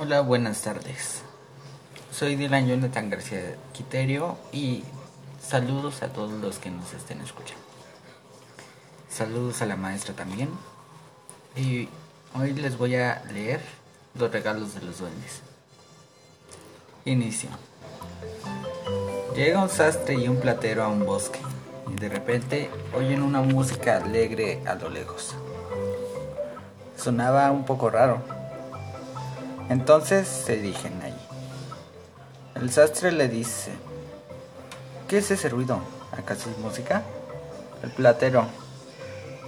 Hola, buenas tardes. Soy Dylan Jonathan García Quiterio y saludos a todos los que nos estén escuchando. Saludos a la maestra también. Y hoy les voy a leer los regalos de los duendes. Inicio. Llega un sastre y un platero a un bosque y de repente oyen una música alegre a lo lejos. Sonaba un poco raro. Entonces se dirigen allí. El sastre le dice, ¿qué es ese ruido? ¿Acaso es música? El platero,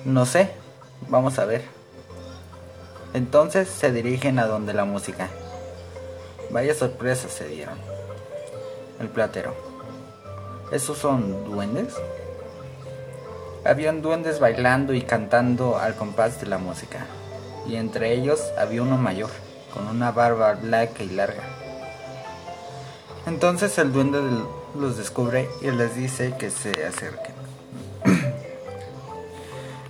no sé, vamos a ver. Entonces se dirigen a donde la música. Vaya sorpresa se dieron. El platero, ¿esos son duendes? Habían duendes bailando y cantando al compás de la música, y entre ellos había uno mayor, con una barba blanca y larga. Entonces el duende los descubre y les dice que se acerquen.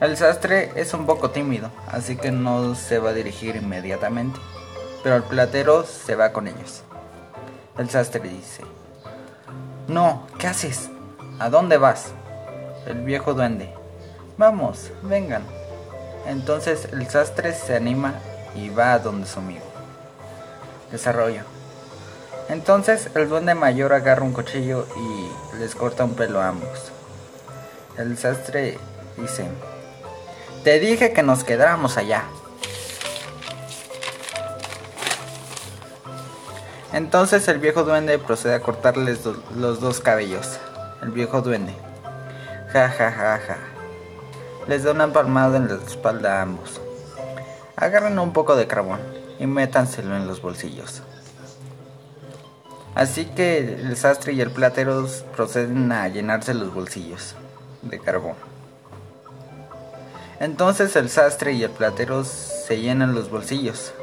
El sastre es un poco tímido, así que no se va a dirigir inmediatamente, pero el platero se va con ellos. El sastre dice, No, ¿qué haces? ¿A dónde vas? El viejo duende, Vamos, vengan. Entonces el sastre se anima y va a donde su amigo. Desarrollo. Entonces el duende mayor agarra un cuchillo y les corta un pelo a ambos. El sastre dice, te dije que nos quedáramos allá. Entonces el viejo duende procede a cortarles los dos cabellos. El viejo duende. Ja, ja, ja, ja. Les da una palmada en la espalda a ambos. Agarren un poco de carbón y métanselo en los bolsillos. Así que el sastre y el platero proceden a llenarse los bolsillos de carbón. Entonces el sastre y el platero se llenan los bolsillos.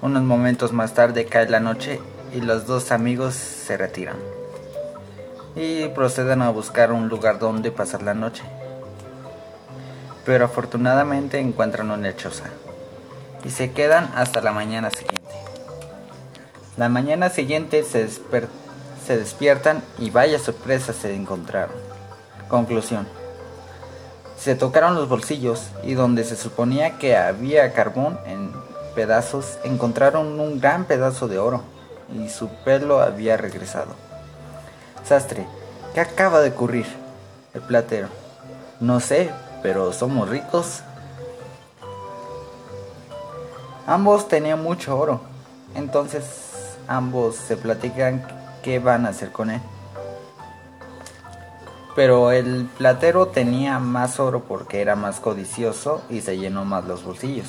Unos momentos más tarde cae la noche y los dos amigos se retiran. Y proceden a buscar un lugar donde pasar la noche. Pero afortunadamente encuentran una lechosa. Y se quedan hasta la mañana siguiente. La mañana siguiente se, despiertan y vaya sorpresa se encontraron. Conclusión se tocaron los bolsillos y donde se suponía que había carbón en pedazos, encontraron un gran pedazo de oro y su pelo había regresado. Sastre, ¿qué acaba de ocurrir? El platero, no sé, pero somos ricos. Ambos tenían mucho oro, entonces ambos se platican qué van a hacer con él pero el platero tenía más oro porque era más codicioso y se llenó más los bolsillos.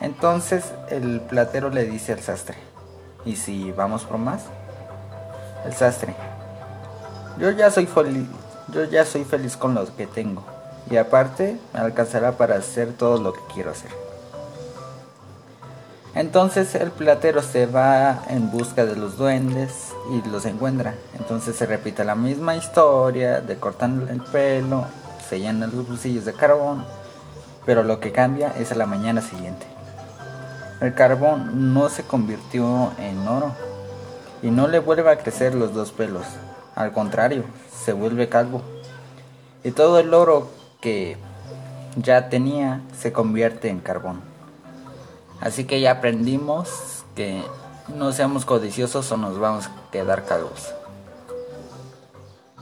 Entonces el platero le dice al sastre, ¿y si vamos por más? El sastre, yo ya soy feliz, yo ya soy feliz con lo que tengo y aparte me alcanzará para hacer todo lo que quiero hacer. Entonces el platero se va en busca de los duendes y los encuentra. Entonces se repite la misma historia de cortar el pelo, se llenan los bolsillos de carbón, pero lo que cambia es a la mañana siguiente. El carbón no se convirtió en oro y no le vuelve a crecer los dos pelos. Al contrario, se vuelve calvo. Y todo el oro que ya tenía se convierte en carbón. Así que ya aprendimos que no seamos codiciosos o nos vamos a quedar calvos.